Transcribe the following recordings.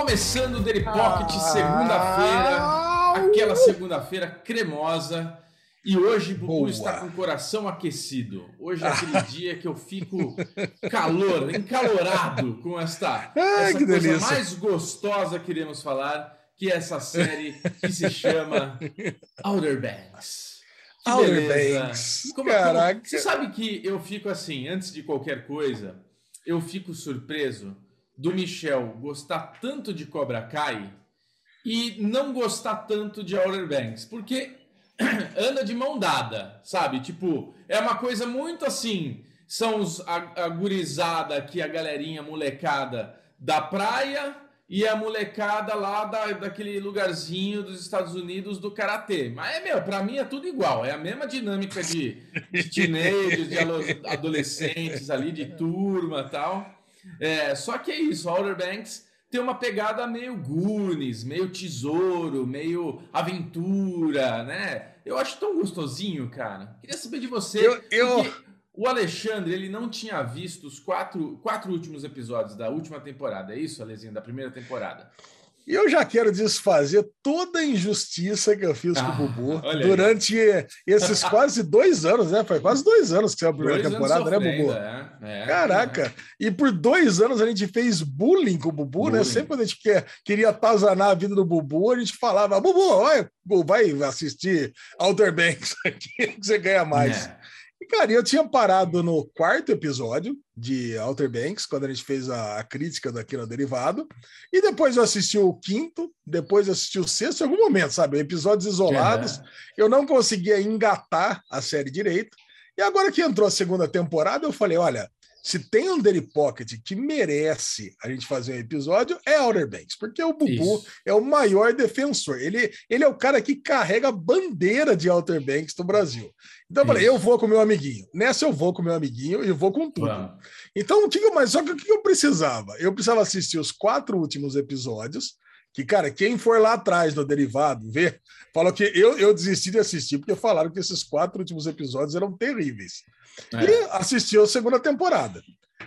começando o Daily Pocket segunda-feira, aquela segunda-feira cremosa. E hoje Bubu Boa. está com o coração aquecido. Hoje é aquele dia que eu fico calor, encalorado com esta, Ai, essa coisa delícia. mais gostosa que iremos falar, que é essa série que se chama Outer Banks. Que Outer beleza. Banks. Como- como- Caraca. você sabe que eu fico assim, antes de qualquer coisa, eu fico surpreso do Michel gostar tanto de Cobra Kai e não gostar tanto de Outer Banks, porque anda de mão dada, sabe? Tipo, é uma coisa muito assim, são os, a, a gurizada aqui, a galerinha molecada da praia e a molecada lá da, daquele lugarzinho dos Estados Unidos do Karatê. Mas, é, meu, pra mim é tudo igual. É a mesma dinâmica de, de teenagers, de adolescentes ali, de turma tal. É, só que é isso, Outer Banks tem uma pegada meio Goonies, meio tesouro, meio aventura, né? Eu acho tão gostosinho, cara. Queria saber de você. Eu- eu- O Alexandre, ele não tinha visto os quatro, quatro últimos episódios da última temporada, é isso, Alezinho? Da primeira temporada. E eu já quero desfazer toda a injustiça que eu fiz com Ah, o Bubu olha aí. durante esses quase dois anos, né? Foi quase dois anos que saiu a primeira Dois temporada, né, Bubu? é, é, Caraca! E por dois anos a gente fez bullying com o Bubu, né? Bullying. Sempre quando a gente quer, queria atazanar a vida do Bubu, a gente falava: Bubu, olha, vai assistir Outer Banks aqui que você ganha mais. Cara, eu tinha parado no quarto episódio de Outer Banks, quando a gente fez a, crítica daquilo derivado. E depois eu assisti o quinto, depois eu assisti o sexto, em algum momento, sabe? Episódios isolados. É. Eu não conseguia engatar a série direito. E agora que entrou a segunda temporada, eu falei: olha, se tem um Daily Pocket que merece a gente fazer um episódio, é Outer Banks, porque o Bubu Isso. é o maior defensor. Ele, ele é o cara que carrega a bandeira de Outer Banks do Brasil. Então eu falei, Isso. eu vou com meu amiguinho. Nessa eu vou com meu amiguinho e vou com tudo. Vamos. Então, o que eu, mas só que o que eu precisava? Eu precisava assistir os quatro últimos episódios, que, cara, quem for lá atrás no Derivado ver, falou que eu, eu desisti de assistir, porque falaram que esses quatro últimos episódios eram terríveis. É. E assisti a segunda temporada.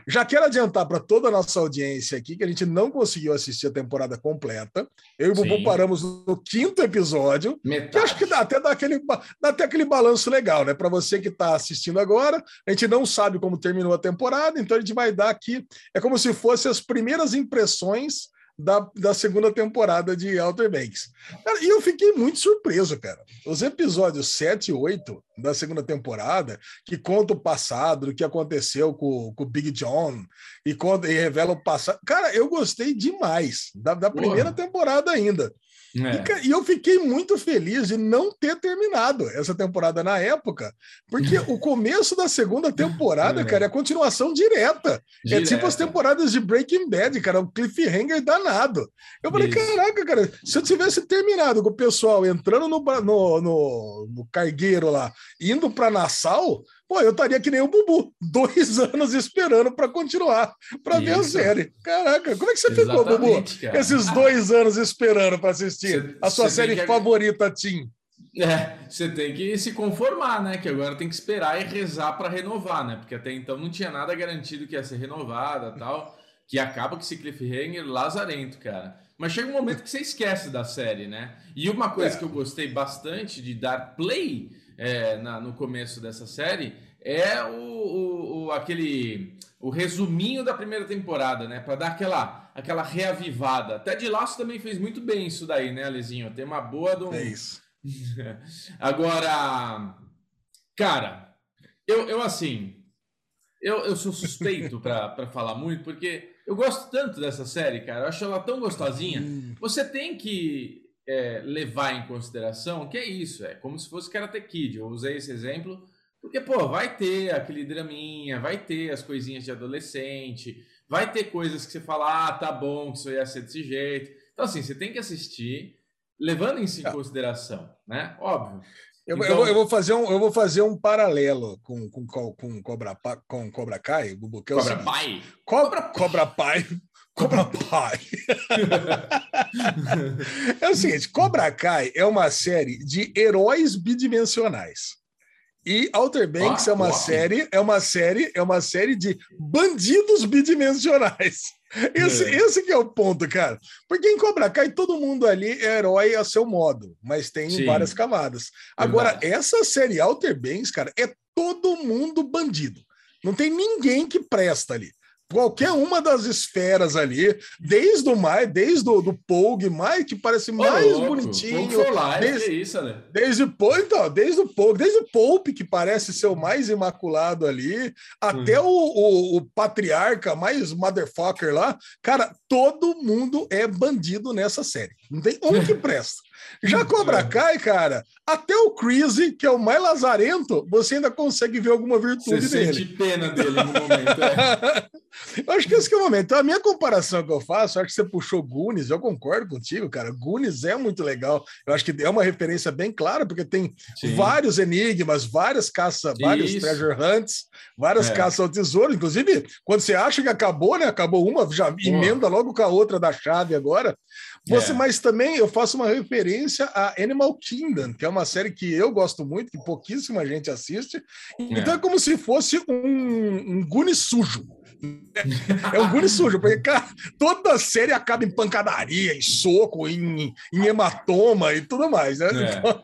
Já quero adiantar para toda a nossa audiência aqui que a gente não conseguiu assistir a temporada completa. Eu e o Bubu paramos no quinto episódio, que Metade. acho que dá até dá aquele, dá até aquele balanço legal, né? Para você que está assistindo agora, a gente não sabe como terminou a temporada, então a gente vai dar aqui. É como se fossem as primeiras impressões da, da segunda temporada de Outer Banks. Cara, e eu fiquei muito surpreso, cara. Os episódios 7 e 8 da segunda temporada, que conta o passado, o que aconteceu com, com o Big John, e, conta, e revela o passado. Cara, eu gostei demais da, da Porra. primeira temporada ainda. E, É. ca- e eu fiquei muito feliz de não ter terminado essa temporada na época, porque o começo da segunda temporada, É. cara, é a continuação direta. É tipo as temporadas de Breaking Bad, cara, um cliffhanger danado. Eu falei, Isso. caraca, cara, se eu tivesse terminado com o pessoal entrando no, no, no, no cargueiro lá, indo para Nassau, pô, eu estaria que nem o Bubu, dois anos esperando para continuar, para ver a série. Caraca, como é que você ficou, Bubu? Exatamente, cara. Esses dois anos esperando para assistir Cê- a sua série que- favorita, Tim. É, você tem que se conformar, né? Que agora tem que esperar e rezar para renovar, né? Porque até então não tinha nada garantido que ia ser renovada tal. Que acaba com esse cliffhanger lazarento, cara. Mas chega um momento que você esquece da série, né? E uma coisa É. que eu gostei bastante de dar play é, na- no começo dessa série é o, o- o- aquele o resuminho da primeira temporada, né? Para dar aquela aquela reavivada. Até de laço também fez muito bem isso daí, né, Alezinho? Tem uma boa do É isso. Agora, cara, eu, eu assim, eu, eu sou suspeito pra pra falar muito, porque eu gosto tanto dessa série, cara. Eu acho ela tão gostosinha. Hum, Você tem que é, levar em consideração que é isso, é como se fosse Karate Kid. Eu usei esse exemplo porque, pô, vai ter aquele draminha, vai ter as coisinhas de adolescente, vai ter coisas que você fala, ah, tá bom, que isso ia ser desse jeito. Então, assim, você tem que assistir levando isso em Tá. consideração, né? Óbvio. Eu, eu Então- vou, eu vou fazer um, eu vou fazer um paralelo com, com, com, com Cobra, com Cobra Kai, Bubu, que é o Cobra. Pai. Cobra, Cobra Pai. Cobra Pai. é o seguinte: Cobra Kai é uma série de heróis bidimensionais. E Outer Banks Ah, é uma uau. série, é uma série, é uma série de bandidos bidimensionais. Esse, é. esse que é o ponto, cara. Porque em Cobra Kai todo mundo ali é herói a seu modo, mas tem Sim. várias camadas. Agora, Verdade. essa série Alter Banks, cara, é todo mundo bandido. Não tem ninguém que presta ali qualquer uma das esferas ali, desde o mais, desde o do Pogue, mais que parece mais louco, bonitinho. Live, desde, isso, né? Desde então, desde o Pogue, desde o Pope, que parece ser o mais imaculado ali, até hum. o, o, o, patriarca mais motherfucker lá, cara, todo mundo é bandido nessa série. Não tem um que presta. Já Cobra Kai, cara, até o Crazy, que é o mais lazarento, você ainda consegue ver alguma virtude você dele. Sente pena dele no momento. É. eu acho que esse que é o momento. Então, a minha comparação que eu faço, acho que você puxou Goonies, eu concordo contigo, cara. Goonies é muito legal. Eu acho que é uma referência bem clara, porque tem Sim. vários enigmas, várias caças, vários treasure hunts, várias é. caças ao tesouro. Inclusive, quando você acha que acabou, né? Acabou uma, já emenda logo com a outra da chave agora. Você, é. mas também eu faço uma referência a Animal Kingdom, que é uma série que eu gosto muito, que pouquíssima gente assiste. Então é, é como se fosse um, um Gune sujo. É um gune sujo, porque cara, toda série acaba em pancadaria, em soco, em, em hematoma e tudo mais, né? É, então,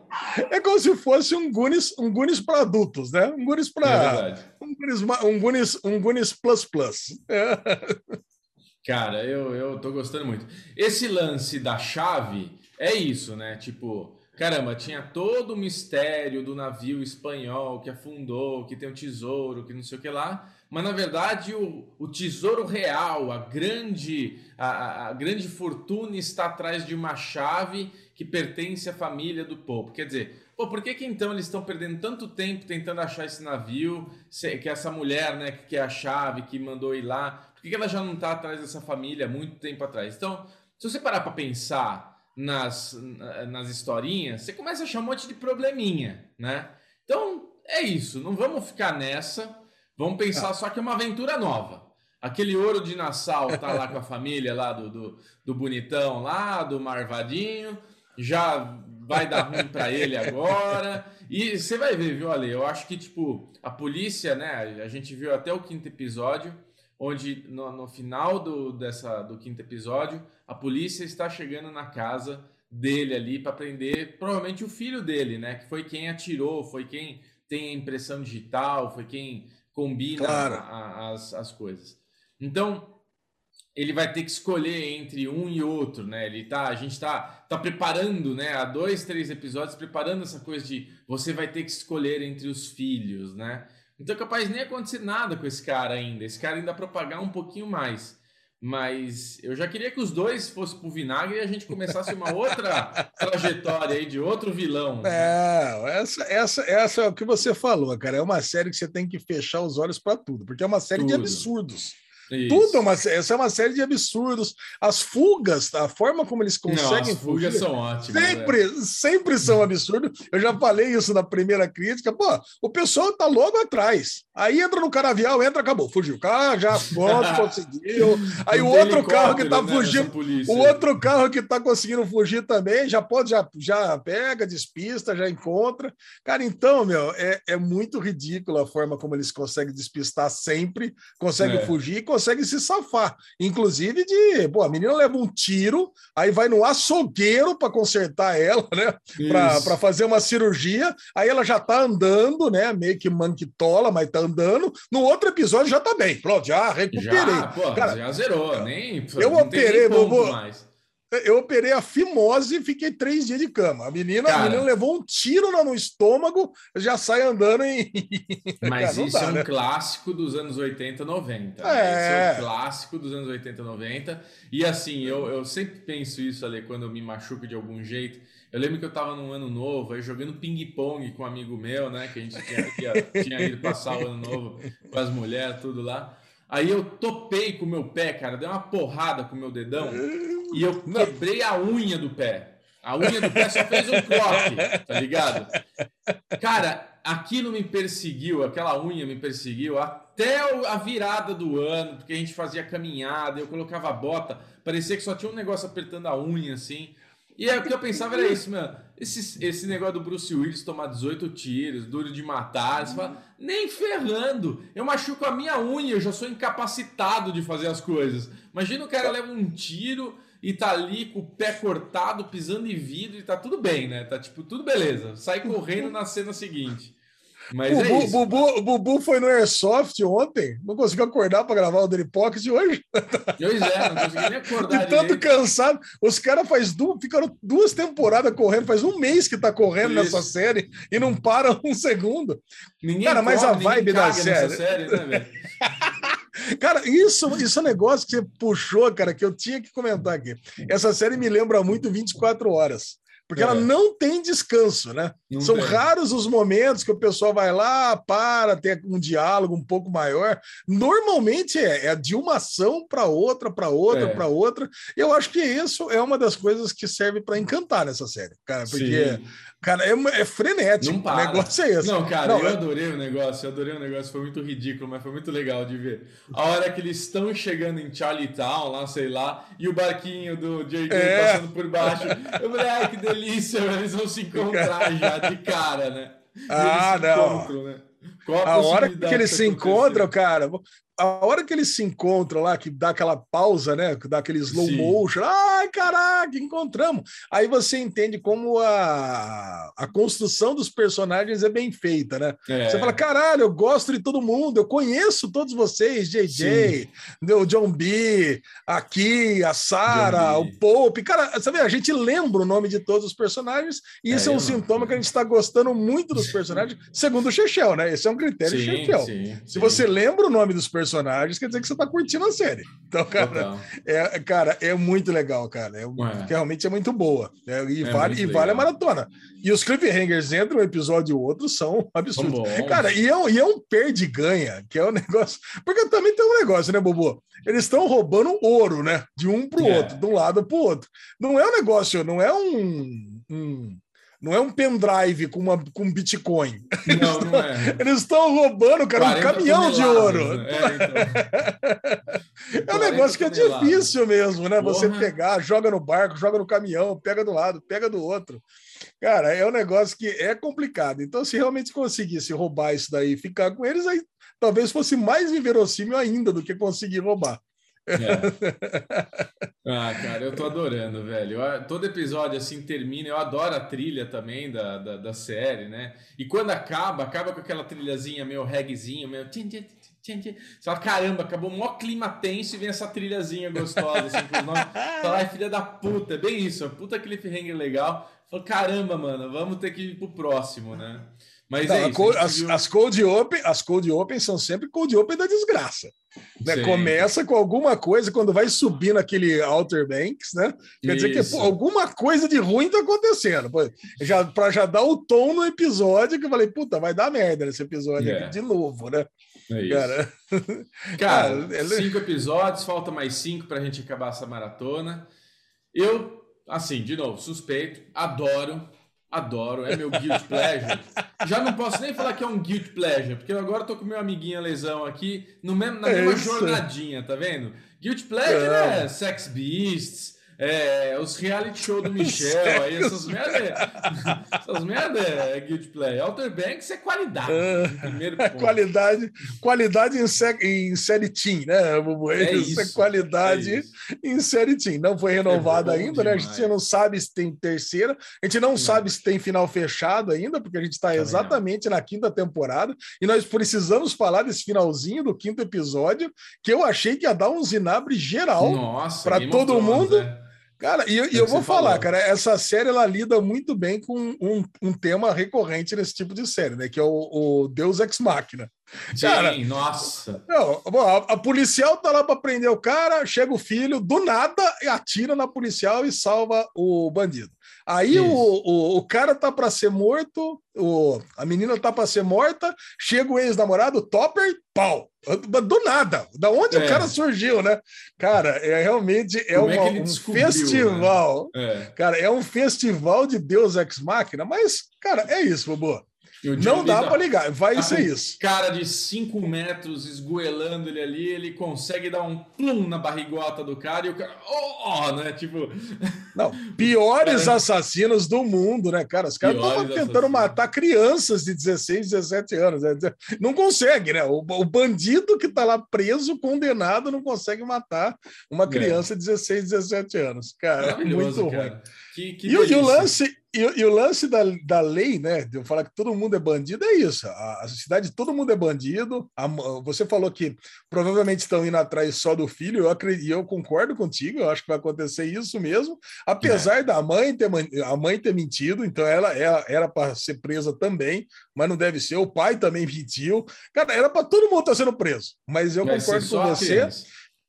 é como se fosse um Gunis, um Gunis para adultos, né? Um Gunis para é um Gunis, um Gunis, um Gunis plus plus. É. Cara, eu, eu tô gostando muito. Esse lance da chave é isso, né? Tipo, caramba, tinha todo o mistério do navio espanhol que afundou, que tem um tesouro, que não sei o que lá. Mas na verdade o, o tesouro real, a grande, a, a grande fortuna está atrás de uma chave que pertence à família do Pope. Quer dizer, pô, por que, que então eles estão perdendo tanto tempo tentando achar esse navio, que essa mulher, né, que é a chave, que mandou ir lá? Que, que ela já não está atrás dessa família há muito tempo atrás? Então, se você parar para pensar nas, nas historinhas, você começa a achar um monte de probleminha, né? Então, é isso. Não vamos ficar nessa. Vamos pensar ah. só que é uma aventura nova. Aquele ouro de Nassau tá lá com a família lá do, do, do bonitão lá, do Marvadinho. Já vai dar ruim para ele agora. E você vai ver, viu, Ale? Eu acho que, tipo, a polícia, né? A gente viu até o quinto episódio onde no, no final do, dessa, do quinto episódio, a polícia está chegando na casa dele ali para prender provavelmente o filho dele, né? Que foi quem atirou, foi quem tem a impressão digital, foi quem combina claro. a, a, as, as coisas. Então, ele vai ter que escolher entre um e outro, né? Ele tá, a gente tá, tá preparando, né? Há dois, três episódios preparando essa coisa de você vai ter que escolher entre os filhos, né? Então, capaz nem acontecer nada com esse cara ainda. Esse cara ainda propagar um pouquinho mais. Mas eu já queria que os dois fossem pro vinagre e a gente começasse uma outra trajetória aí de outro vilão. É, essa, essa, essa é o que você falou, cara. É uma série que você tem que fechar os olhos para tudo, porque é uma série tudo. de absurdos. Isso. Tudo é uma, essa é uma série de absurdos. As fugas, a forma como eles conseguem Não, fugir, são ótimas. Sempre, é. sempre são absurdos. Eu já falei isso na primeira crítica. Pô, o pessoal tá logo atrás. Aí entra no canavial, entra, acabou, fugiu. Ah, já pronto, conseguiu. Aí o outro carro que tá né, fugindo, o outro carro que tá conseguindo fugir também, já pode, já, já pega, despista, já encontra. Cara, então, meu, é, é muito ridículo a forma como eles conseguem despistar sempre, conseguem é. fugir consegue se safar. Inclusive de, pô, a menina leva um tiro, aí vai no açougueiro para consertar ela, né? Para fazer uma cirurgia, aí ela já tá andando, né? Meio que manquitola, mas tá andando. No outro episódio já tá bem. Pronto, já recuperei. Já, pô, Cara, já zerou, nem. Eu operei, vou, mais eu operei a fimose e fiquei três dias de cama. A menina, Cara, a menina levou um tiro no estômago, já sai andando em. Mas Cara, isso dá, é um né? clássico dos anos 80, 90. É. Né? Esse é um clássico dos anos 80, 90. E assim, eu, eu sempre penso isso ali quando eu me machuco de algum jeito. Eu lembro que eu tava num ano novo, aí jogando ping-pong com um amigo meu, né? Que a gente tinha, tinha ido passar o ano novo com as mulheres, tudo lá. Aí eu topei com o meu pé, cara, dei uma porrada com o meu dedão e eu quebrei a unha do pé. A unha do pé só fez um croque, tá ligado? Cara, aquilo me perseguiu, aquela unha me perseguiu até a virada do ano, porque a gente fazia caminhada, eu colocava bota, parecia que só tinha um negócio apertando a unha assim. E aí, o que eu pensava era isso, mano. esse, esse negócio do Bruce Willis tomar 18 tiros, duro de matar, você fala, nem ferrando. Eu machuco a minha unha, eu já sou incapacitado de fazer as coisas. Imagina o cara leva um tiro e tá ali com o pé cortado, pisando em vidro e tá tudo bem, né? Tá tipo, tudo beleza. Sai correndo na cena seguinte. Mas Bubu, é isso. Bubu, o Bubu foi no Airsoft ontem, não conseguiu acordar para gravar o Daily Pocket hoje. Pois é, não consegui nem acordar. De tanto cansado. Os caras faz du ficaram duas temporadas correndo, faz um mês que tá correndo Isso. nessa série e não para um segundo. Ninguém Cara, mas a vibe da série- série, né? Cara, isso, isso é um negócio que você puxou, cara, que eu tinha que comentar aqui. Essa série me lembra muito 24 horas. Porque É. ela não tem descanso, né? Não São tem. raros os momentos que o pessoal vai lá, para, tem um diálogo um pouco maior. Normalmente é, é de uma ação para outra, para outra, É. para outra. Eu acho que isso é uma das coisas que serve para encantar nessa série, cara, porque, Sim. Cara, é, é frenético. Não O negócio é esse. Não, cara, Não, eu é- adorei o negócio, eu adorei o negócio, foi muito ridículo, mas foi muito legal de ver. A hora que eles estão chegando em Charlietown, lá, sei lá, e o barquinho do JJ É. passando por baixo. Eu falei, ai, que delícia, eles vão se encontrar já de cara, né? Ah, não. encontram, né? Qual A hora possibilidade que eles se acontecer? encontram, cara, a hora que eles se encontram lá, que dá aquela pausa, né? Que dá aquele slow Sim. motion, ai, caraca, encontramos. Aí você entende como a, a construção dos personagens é bem feita, né? É. Você fala, caralho, eu gosto de todo mundo, eu conheço todos vocês, JJ, o John B, aqui, a Sarah, o. Pope. Cara, vê, a gente lembra o nome de todos os personagens, e É, isso é, um eu- sintoma que a gente está gostando muito dos personagens, segundo o Chechel, né? Esse é um critério sim, Chechel. sim, Se você lembra o nome dos personagens, quer dizer que você está curtindo a série. Então, cara, é, cara, é muito legal, cara. É, Ué. Realmente é muito boa. né? e, É vale, e vale a maratona. E os cliffhangers entre um episódio e outro são absurdos. Cara, e é, um, e é um perde-ganha, que é um negócio. Porque também tem um negócio, né, Bobo? Eles estão roubando ouro, né? De um para o É. outro, de um lado para o outro. Não é um negócio, não é um. um- não é um pendrive com, uma, com Bitcoin. Não, não é. Eles estão roubando, cara, um 40 caminhão de ouro. né? É, então. É um negócio que é 40 toneladas. difícil mesmo, né? Você Porra. pegar, joga no barco, joga no caminhão, pega do lado, pega do outro. Cara, é um negócio que é complicado. Então, se realmente conseguisse roubar isso daí e ficar com eles, aí talvez fosse mais inverossímil ainda do que conseguir roubar. É. Ah, cara, eu tô adorando, velho. Eu- todo episódio assim termina. Eu adoro a trilha também da, da, da série, né? E quando acaba, acaba com aquela trilhazinha meio reggaezinho, meio. Você fala, caramba, acabou o maior clima tenso e vem essa trilhazinha gostosa, assim, com os nomes. Você Fala, ai, filha da puta, é bem isso, é puta cliffhanger legal. Fala, caramba, mano, vamos ter que ir pro próximo, né? Mas Não, é isso. co- as, as cold open, as cold open são sempre cold open da desgraça. né? Começa com alguma coisa quando vai subir naquele Outer Banks, né? Quer dizer que Isso. pô, alguma coisa de ruim tá acontecendo. Pô, já, pra já dar o tom no episódio, que eu falei, puta, vai dar merda nesse episódio É. aqui de novo, né? É isso. Cara, Cara, Ah, ele- cinco episódios, falta mais cinco pra gente acabar essa maratona. Eu, assim, de novo, suspeito, adoro, adoro, é meu guilty pleasure. Já não posso nem falar que é um guilty pleasure, porque eu agora tô com meu amiguinho lesão aqui, no mesmo, na É mesma isso. jornadinha, tá vendo? Guilty pleasure É. é Sex Beasts, é, os reality show do Michel, aí essas merda, é- essas merda é guilty pleasure. Outer Banks é qualidade, É. primeiro ponto. qualidade, qualidade em, sé- em série Team, né, Bubu? É Isso é qualidade é em série Team. Não foi renovada É ainda, né? A demais. gente não sabe se tem terceira, a gente não, sabe se tem final fechado ainda, porque a gente está exatamente na quinta temporada e nós precisamos falar desse finalzinho do quinto episódio, que eu achei que ia dar um zinabre geral. Of todo mundo, né? Cara, e, eu- e eu vou falar, falou. cara, essa série ela lida muito bem com um, um tema recorrente nesse tipo de série, né? Que é o, o Deus Ex Machina. Sim, Cara, nossa. Não, a, a policial tá lá para prender o cara, chega o filho, do nada, e atira na policial e salva o bandido. Aí o, o, o cara tá para ser morto, o, a menina tá para ser morta, chega o ex-namorado, topper, pau. Do nada. Da onde É. o cara surgiu, né? Cara, é realmente é é uma- ele um festival. É. Cara, é um festival de Deus Ex Machina, mas, cara, é isso, Bobo. Não dá para ligar, vai tá ser isso. Cara de 5 metros esgoelando ele ali, ele consegue dar um plum na barrigota do cara e o cara, oh, oh né? Tipo. Não, piores assassinos do mundo, né, cara? Os caras estão tentando assassinos. matar crianças de 16, 17 anos. Né? Não consegue, né? O, o bandido que tá lá preso, condenado, não consegue matar uma é. criança é. de 16, 17 anos. Cara, muito ruim. Que, que e, e o lance e, e, o lance da, da lei, né, de eu falar que todo mundo é bandido, é isso. A, a cidade, todo mundo é bandido. A, você falou que provavelmente estão indo atrás só do filho, eu acredito, eu concordo contigo, eu acho que vai acontecer isso mesmo. Apesar é. da mãe ter, a mãe ter mentido, então ela, ela era para ser presa também, mas não deve ser. O pai também mentiu. Cara, era para todo mundo estar tá sendo preso. Mas eu concordo com você.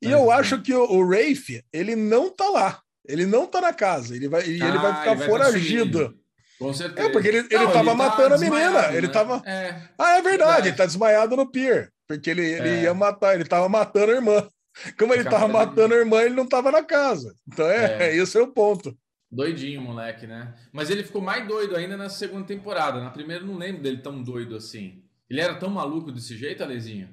E eu acho que o, o Rafe, ele não tá lá. Ele não tá na casa, ele vai, ah, ele vai ficar ele vai foragido. Com certeza. É, porque ele, ele não, tava ele tá matando a menina. Ele né? tava. É. Ah, é verdade, ele tá desmaiado no pier. Porque ele, ele é. ia matar, ele tava matando a irmã. Como ele tava matando a irmã, ele não tava na casa. Então é, é. esse é o ponto. Doidinho, moleque, né? Mas ele ficou mais doido ainda na segunda temporada. Na primeira, não lembro dele tão doido assim. Ele era tão maluco desse jeito, Alezinho?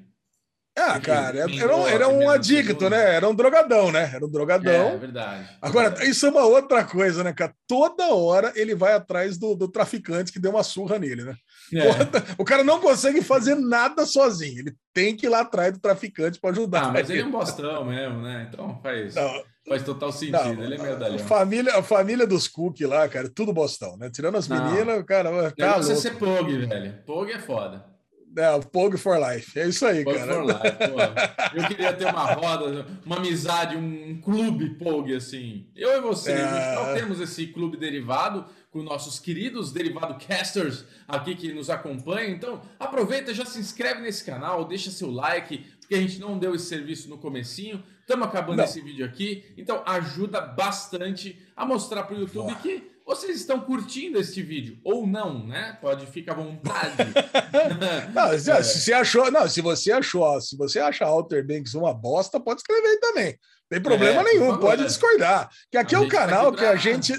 Ah, cara, era, um, era um adicto, né? Era um drogadão, né? Era um drogadão. É, é verdade. Agora, isso é uma outra coisa, né, cara? Toda hora ele vai atrás do, do traficante que deu uma surra nele, né? É. O cara não consegue fazer nada sozinho. Ele tem que ir lá atrás do traficante para ajudar. Ah, mas ele é um bostão mesmo, né? Então faz, não, faz total sentido. Não, ele é medalhão. A família, a família dos Cook lá, cara, tudo bostão, né? Tirando as meninas, cara. Tá você ser Pog, velho. Pog é foda. É, Pog for Life. É isso aí, Pog cara. For life. Eu queria ter uma roda, uma amizade, um clube Pog, assim. Eu e você, é... nós temos esse clube derivado com nossos queridos derivado casters aqui que nos acompanham. Então, aproveita, já se inscreve nesse canal, deixa seu like, porque a gente não deu esse serviço no comecinho. Estamos acabando não. esse vídeo aqui. Então, ajuda bastante a mostrar para o YouTube Boa. que vocês estão curtindo este vídeo ou não, né? Pode ficar à vontade. não, se, é. se, você achou, não, se você achou, se você acha Outer Banks uma bosta, pode escrever também. Não tem problema é, nenhum, pode é. discordar. Que aqui a é o canal que a gente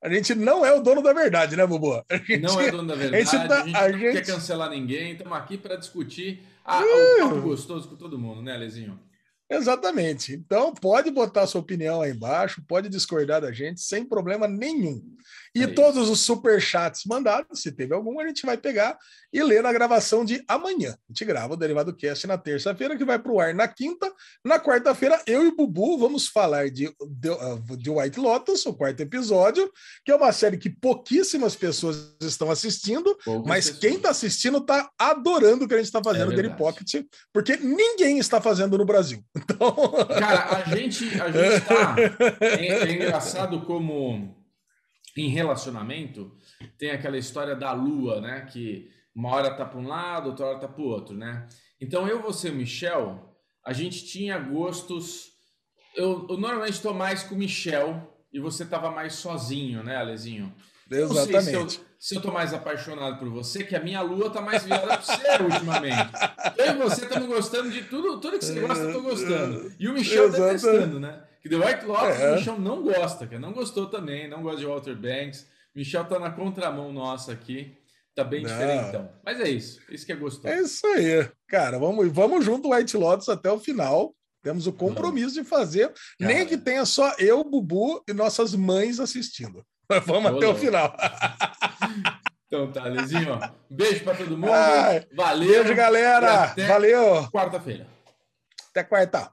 a gente não é o dono da verdade, né, Bubu? Gente, não é dono da verdade, a gente, tá, a gente a não gente... quer cancelar ninguém, estamos aqui para discutir a, uh. o papo gostoso com todo mundo, né, Alezinho? Exatamente. Então, pode botar sua opinião aí embaixo, pode discordar da gente sem problema nenhum. E é todos os super chats mandados, se teve algum, a gente vai pegar e ler na gravação de amanhã. A gente grava o Derivado Cast na terça-feira, que vai para o ar na quinta. Na quarta-feira, eu e o Bubu vamos falar de, de, ah, de, White Lotus, o quarto episódio, que é uma série que pouquíssimas pessoas estão assistindo, Poucas mas pessoas. quem está assistindo está adorando o que a gente está fazendo é Daily Pocket, porque ninguém está fazendo no Brasil. Então... Cara, a gente, a gente tá... é, é engraçado como em relacionamento tem aquela história da lua, né? Que uma hora tá para um lado, outra hora tá para o outro, né? Então eu, você, Michel, a gente tinha gostos. Eu, eu normalmente estou mais com o Michel e você tava mais sozinho, né, Alezinho? Exatamente. Se eu, se eu tô mais apaixonado por você, que a minha lua tá mais virada para você ultimamente. Eu e você estamos gostando de tudo, tudo que você gosta, eu tô gostando. E o Michel tá detestando, né? Que The White Lotus é. o Michel não gosta, que não gostou também, não gosta de Walter Banks. Michel tá na contramão nossa aqui. Tá bem não. diferentão. Mas é isso. Isso que é gostoso. É isso aí. Cara, vamos, vamos junto White Lotus até o final. Temos o compromisso de fazer, Cara. nem que tenha só eu, Bubu e nossas mães assistindo. Vamos até o final. Então tá, Lezinho. Beijo para todo mundo. Ai, Valeu. Beijo, galera. Valeu. Quarta-feira. Até quarta.